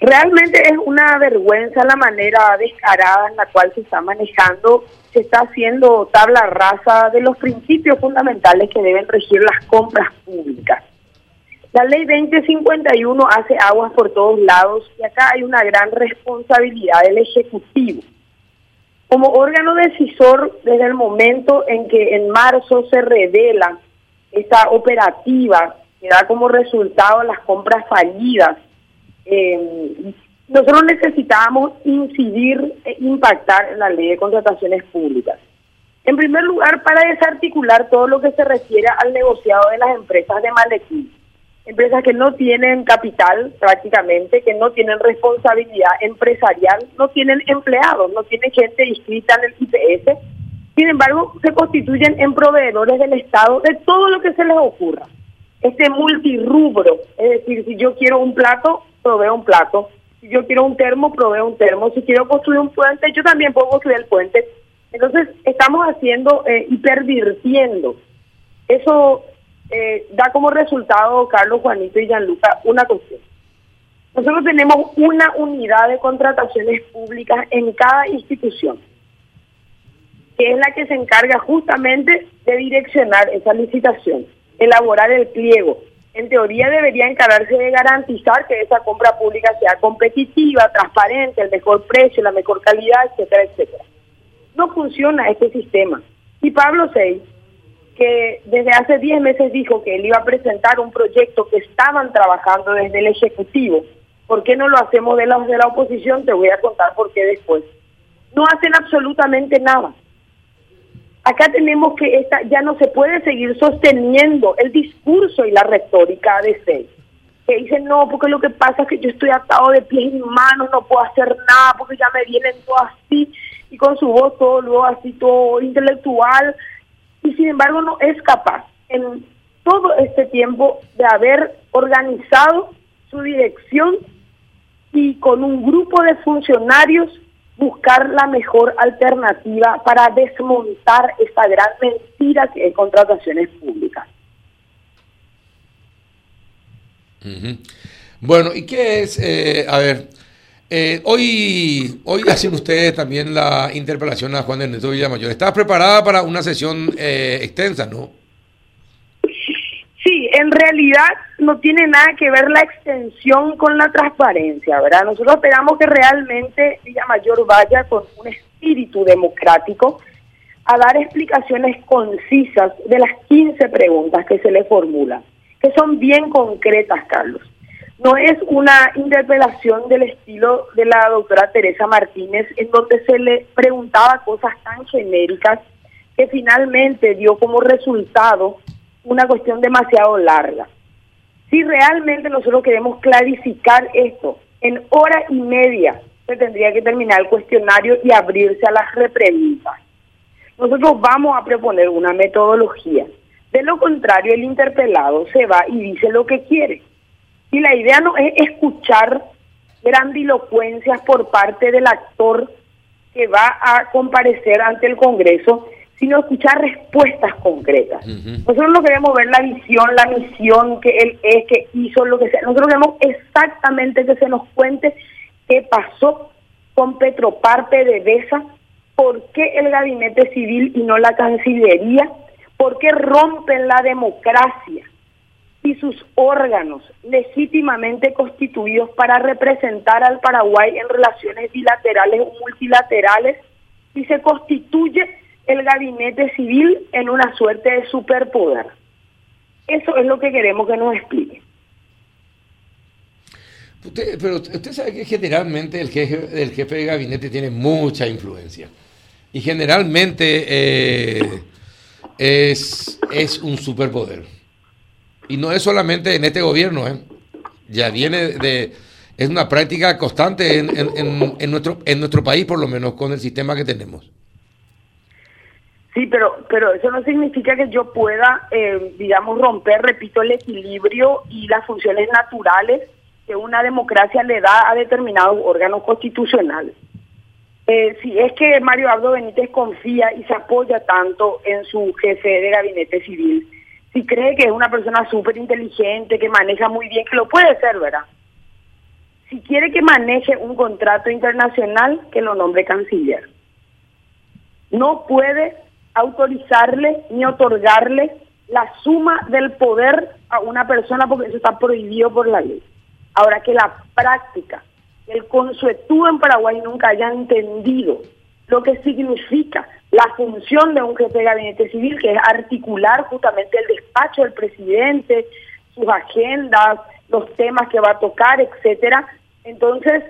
Realmente es una vergüenza la manera descarada en la cual se está manejando, se está haciendo tabla rasa de los principios fundamentales que deben regir las compras públicas. La ley 2051 hace aguas por todos lados y acá hay una gran responsabilidad del Ejecutivo. Como órgano decisor, desde el momento en que en marzo se revela esta operativa que da como resultado las compras fallidas, eh, nosotros necesitábamos incidir e impactar en la ley de contrataciones públicas. En primer lugar, para desarticular todo lo que se refiere al negociado de las empresas de maletín. Empresas que no tienen capital prácticamente, que no tienen responsabilidad empresarial, no tienen empleados, no tienen gente inscrita en el IPS. Sin embargo, se constituyen en proveedores del Estado de todo lo que se les ocurra. Este multirrubro, es decir, si yo quiero un plato, proveo un plato. Si yo quiero un termo, proveo un termo. Si quiero construir un puente, yo también puedo construir el puente. Entonces, estamos haciendo eh, y pervirtiendo. Eso eh, da como resultado, Carlos, Juanito y Gianluca, una cuestión. Nosotros tenemos una unidad de contrataciones públicas en cada institución, que es la que se encarga justamente de direccionar esa licitación, elaborar el pliego, en teoría debería encargarse de garantizar que esa compra pública sea competitiva, transparente, el mejor precio, la mejor calidad, etcétera, etcétera. No funciona este sistema. Y Pablo Sey, que desde hace 10 meses dijo que él iba a presentar un proyecto que estaban trabajando desde el Ejecutivo, ¿por qué no lo hacemos de de la oposición? Te voy a contar por qué después. No hacen absolutamente nada. Acá tenemos que esta, ya no se puede seguir sosteniendo el discurso y la retórica de seis. Que dicen, no, porque lo que pasa es que yo estoy atado de pies y manos, no puedo hacer nada, porque ya me vienen todo así, y con su voz todo luego así, todo intelectual, y sin embargo no es capaz en todo este tiempo de haber organizado su dirección y con un grupo de funcionarios buscar la mejor alternativa para desmontar esta gran mentira que es contrataciones públicas. Bueno, ¿y qué es? Eh, a ver, eh, hoy, hoy hacen ustedes también la interpelación a Juan Ernesto Villamayor. ¿Estás preparada para una sesión eh, extensa, no? En realidad no tiene nada que ver la extensión con la transparencia, ¿verdad? Nosotros esperamos que realmente Villamayor vaya con un espíritu democrático a dar explicaciones concisas de las 15 preguntas que se le formulan, que son bien concretas, Carlos. No es una interpelación del estilo de la doctora Teresa Martínez, en donde se le preguntaba cosas tan genéricas que finalmente dio como resultado una cuestión demasiado larga. Si realmente nosotros queremos clarificar esto, en hora y media se tendría que terminar el cuestionario y abrirse a las repreguntas. Nosotros vamos a proponer una metodología. De lo contrario, el interpelado se va y dice lo que quiere. Y la idea no es escuchar grandilocuencias por parte del actor que va a comparecer ante el Congreso, sino escuchar respuestas concretas. Nosotros no queremos ver la visión, la misión que él es, que hizo, lo que sea. Nosotros queremos exactamente que se nos cuente qué pasó con Petropar PDVSA, por qué el gabinete civil y no la Cancillería, por qué rompen la democracia y sus órganos legítimamente constituidos para representar al Paraguay en relaciones bilaterales o multilaterales y se constituye el gabinete civil en una suerte de superpoder. Eso es lo que queremos que nos explique. pero usted sabe que generalmente el jefe, jefe de gabinete tiene mucha influencia. Y generalmente eh, es, es un superpoder. Y no es solamente en este gobierno, ¿eh? ya viene de... Es una práctica constante en, en, en, nuestro, en nuestro país, por lo menos, con el sistema que tenemos. Sí, pero, pero eso no significa que yo pueda, eh, digamos, romper, repito, el equilibrio y las funciones naturales que una democracia le da a determinados órganos constitucionales. Eh, si es que Mario Abdo Benítez confía y se apoya tanto en su jefe de gabinete civil, si cree que es una persona súper inteligente, que maneja muy bien, que lo puede ser, ¿verdad? si quiere que maneje un contrato internacional, que lo nombre canciller. No puede autorizarle ni otorgarle la suma del poder a una persona porque eso está prohibido por la ley. Ahora que la práctica, el consuetudo en Paraguay nunca haya entendido lo que significa la función de un jefe de gabinete civil, que es articular justamente el despacho del presidente, sus agendas, los temas que va a tocar, etcétera. Entonces,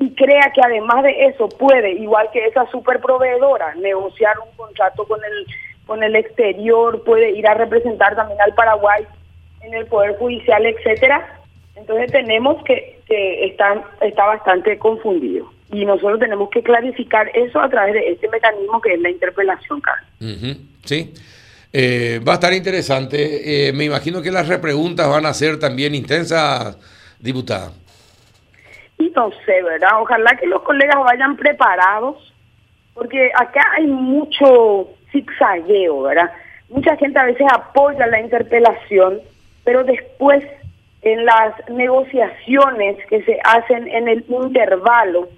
y crea que además de eso puede, igual que esa superproveedora, negociar un contrato con el con el exterior, puede ir a representar también al Paraguay en el Poder Judicial, etcétera. Entonces tenemos que, que está, está bastante confundido. Y nosotros tenemos que clarificar eso a través de este mecanismo que es la interpelación, Carlos. Sí. Eh, va a estar interesante. Eh, me imagino que las repreguntas van a ser también intensas, diputada. No sé, ¿verdad? Ojalá que los colegas vayan preparados, porque acá hay mucho zigzagueo, ¿verdad? Mucha gente a veces apoya la interpelación, pero después en las negociaciones que se hacen en el intervalo,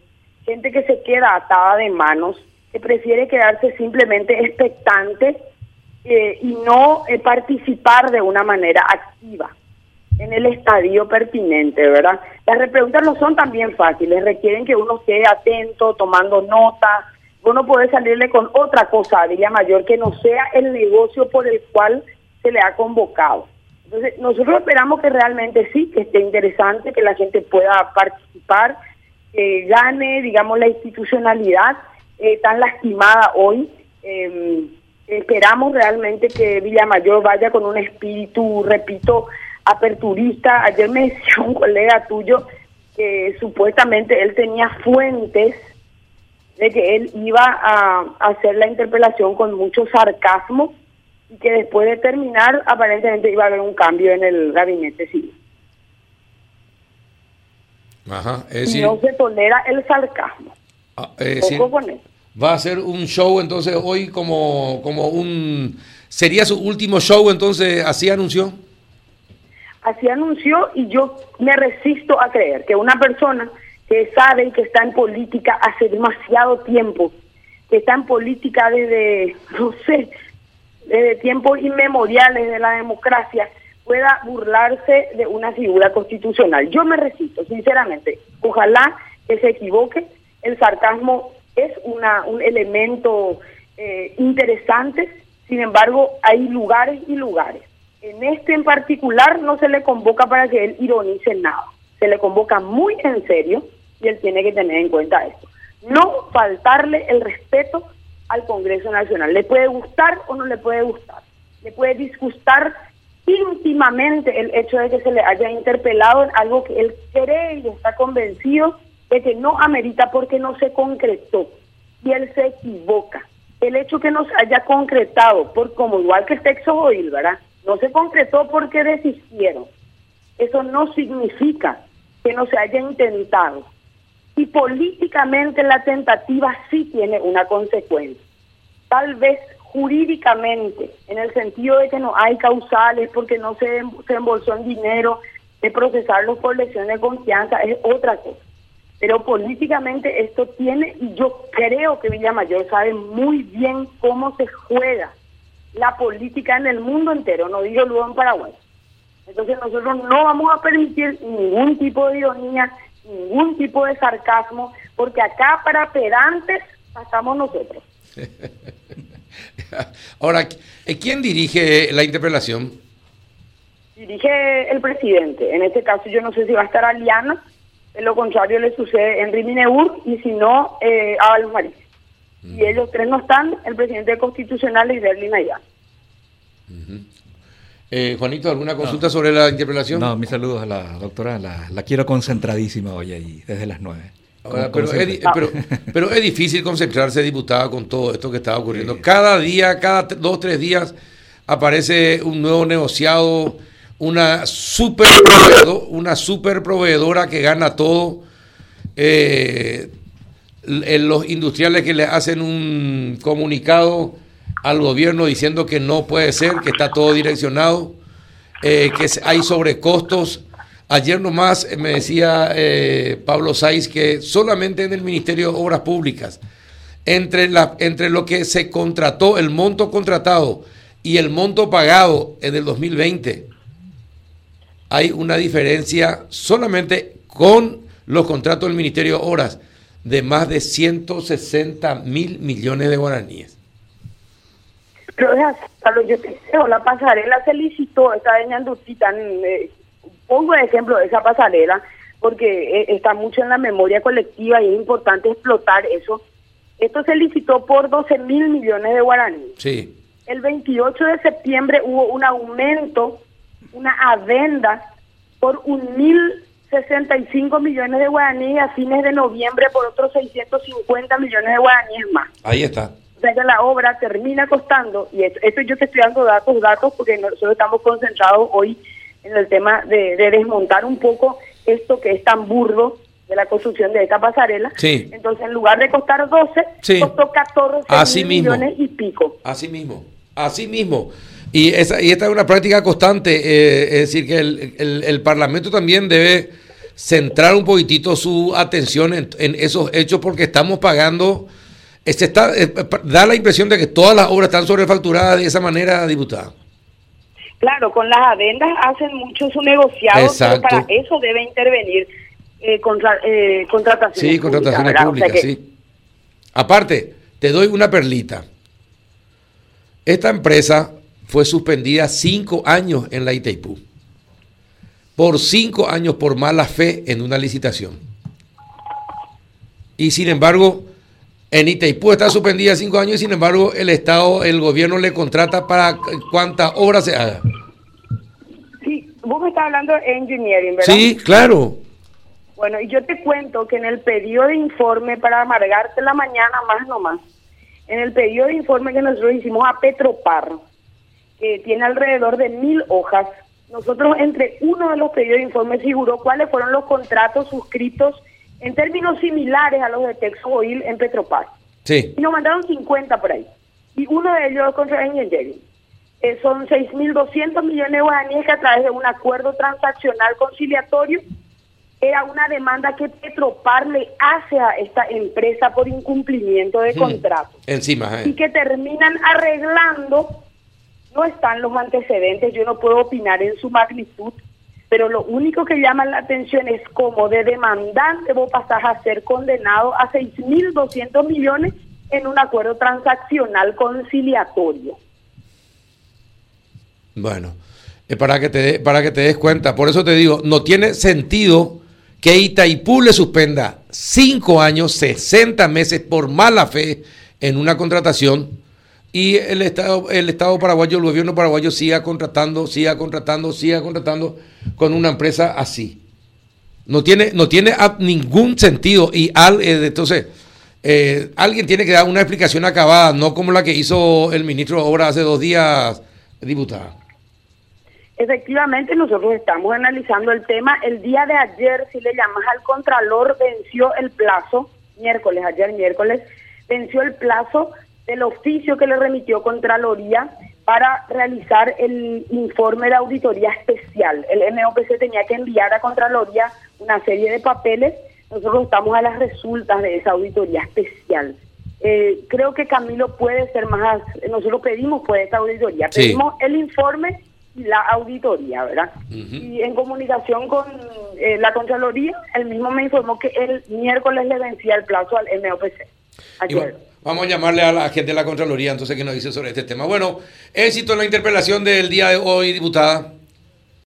gente que se queda atada de manos, que prefiere quedarse simplemente expectante eh, y no eh, participar de una manera activa en el estadio pertinente, ¿verdad? Las repreguntas no son también fáciles, requieren que uno esté atento, tomando nota, uno puede salirle con otra cosa a Villa Mayor que no sea el negocio por el cual se le ha convocado. Entonces, nosotros esperamos que realmente sí, que esté interesante, que la gente pueda participar, que gane, digamos, la institucionalidad eh, tan lastimada hoy. Em, esperamos realmente que Villa Mayor vaya con un espíritu, repito, aperturista. Ayer me decía un colega tuyo que supuestamente él tenía fuentes de que él iba a, hacer la interpelación con mucho sarcasmo y que después de terminar aparentemente iba a haber un cambio en el gabinete civil. Ajá, y no se tolera el sarcasmo. Ah, va a ser un show entonces hoy como, como un... ¿Sería su último show entonces? ¿Así anunció? Así anunció y yo me resisto a creer que una persona que sabe que está en política hace demasiado tiempo, que está en política desde, no sé, desde tiempos inmemoriales de la democracia, pueda burlarse de una figura constitucional. Yo me resisto, sinceramente. Ojalá que se equivoque. El sarcasmo es una, un elemento eh, interesante, sin embargo, hay lugares y lugares. En este en particular no se le convoca para que él ironice nada. Se le convoca muy en serio y él tiene que tener en cuenta esto. No faltarle el respeto al Congreso Nacional. Le puede gustar o no le puede gustar. Le puede disgustar íntimamente el hecho de que se le haya interpelado en algo que él cree y está convencido de que no amerita porque no se concretó. Y él se equivoca. El hecho que no se haya concretado, por como igual que el texto Oil, ¿verdad? No se concretó porque desistieron. Eso no significa que no se haya intentado. Y políticamente la tentativa sí tiene una consecuencia. Tal vez jurídicamente, en el sentido de que no hay causales porque no se, em, se embolsó en dinero, de procesarlos por lesión de confianza, es otra cosa. Pero políticamente esto tiene, y yo creo que Villamayor sabe muy bien cómo se juega la política en el mundo entero, no digo luego en Paraguay. Entonces nosotros no vamos a permitir ningún tipo de ironía, ningún tipo de sarcasmo, porque acá para pedantes pasamos nosotros. Ahora, eh, ¿quién dirige la interpelación? Dirige el presidente. En este caso yo no sé si va a estar Aliana, en lo contrario le sucede en Rimineur y si no, eh, a Y ellos tres no están, el presidente constitucional y Berlín allá. Eh, Juanito, ¿alguna consulta sobre la interpelación? No, mis saludos a la doctora, la, quiero concentradísima hoy ahí, desde las nueve. pero, es, difícil concentrarse, diputada, con todo esto que está ocurriendo. Cada día, cada dos, tres días, aparece un nuevo negociado, una super, una super proveedora que gana todo. Eh, los industriales que le hacen un comunicado al gobierno diciendo que no puede ser, que está todo direccionado, eh, que hay sobrecostos. Ayer nomás me decía eh, Pablo Saiz que solamente en el Ministerio de Obras Públicas, entre, la, entre lo que se contrató, el monto contratado y el monto pagado en el 2020, hay una diferencia solamente con los contratos del Ministerio de Obras de más de 160 mil millones de guaraníes. Pero yo te la pasarela se licitó, está en eh, pongo de ejemplo esa pasarela, porque eh, está mucho en la memoria colectiva y es importante explotar eso. Esto se licitó por 12 mil millones de guaraníes. Sí. El 28 de septiembre hubo un aumento, una adenda por un mil 65 millones de guaraníes a fines de noviembre por otros 650 millones de guaraníes más. Ahí está. O sea que la obra termina costando, y esto, yo te estoy dando datos, datos, porque nosotros estamos concentrados hoy en el tema de, desmontar un poco esto que es tan burdo de la construcción de esta pasarela. Sí. Entonces, en lugar de costar 12, costó 14 millones y pico. Así mismo, así mismo. Y, esa, y esta es una práctica constante, eh, es decir, que el, el Parlamento también debe centrar un poquitito su atención en, esos hechos porque estamos pagando, este está, da la impresión de que todas las obras están sobrefacturadas de esa manera, diputada. Claro, con las adendas hacen mucho su negociado, pero para eso debe intervenir eh, contra, eh, contrataciones Sí, contrataciones públicas, sí. Aparte, te doy una perlita. Esta empresa fue suspendida cinco años en la Itaipú por cinco años por mala fe en una licitación. Y sin embargo, en Itaipú está suspendida cinco años y sin embargo el Estado, el gobierno le contrata para cuántas obras se haga. Sí, vos me estás hablando de engineering, ¿verdad? Sí, claro. Bueno, y yo te cuento que en el pedido de informe, para amargarte la mañana más no más, en el pedido de informe que nosotros hicimos a Petropar, que tiene alrededor de mil hojas, nosotros entre uno de los pedidos de informe figuró cuáles fueron los contratos suscritos en términos similares a los de Texas Oil en Petropar. Sí. Y nos mandaron 50 por ahí. Y uno de ellos contra Engineering. Eh, son 6.200 millones de guaraníes que a través de un acuerdo transaccional conciliatorio era una demanda que Petropar le hace a esta empresa por incumplimiento de hmm. contrato. Encima, eh. Y que terminan arreglando no están los antecedentes, yo no puedo opinar en su magnitud, pero lo único que llama la atención es cómo de demandante vos pasás a ser condenado a 6.200 millones en un acuerdo transaccional conciliatorio. Bueno, eh, para, que te, para que te des cuenta, por eso te digo, no tiene sentido que Itaipú le suspenda 5 años, 60 meses por mala fe en una contratación y el Estado, el Estado paraguayo, el gobierno paraguayo siga contratando, siga contratando, siga contratando con una empresa así. No tiene, no tiene ningún sentido y al, eh, entonces eh, alguien tiene que dar una explicación acabada, no como la que hizo el ministro de Obras hace dos días, diputada. Efectivamente, nosotros estamos analizando el tema. El día de ayer, si le llamas al Contralor, venció el plazo, miércoles, ayer miércoles, venció el plazo del oficio que le remitió Contraloría para realizar el informe de auditoría especial. El MOPC tenía que enviar a Contraloría una serie de papeles. Nosotros estamos a las resultas de esa auditoría especial. Eh, creo que Camilo puede ser más, nosotros pedimos pues esta auditoría, pedimos el informe y la auditoría, ¿verdad? Y en comunicación con eh, la Contraloría, él mismo me informó que el miércoles le vencía el plazo al MOPC. Ayer. Vamos a llamarle a la gente de la Contraloría entonces que nos dice sobre este tema. Bueno, éxito en la interpelación del día de hoy, diputada.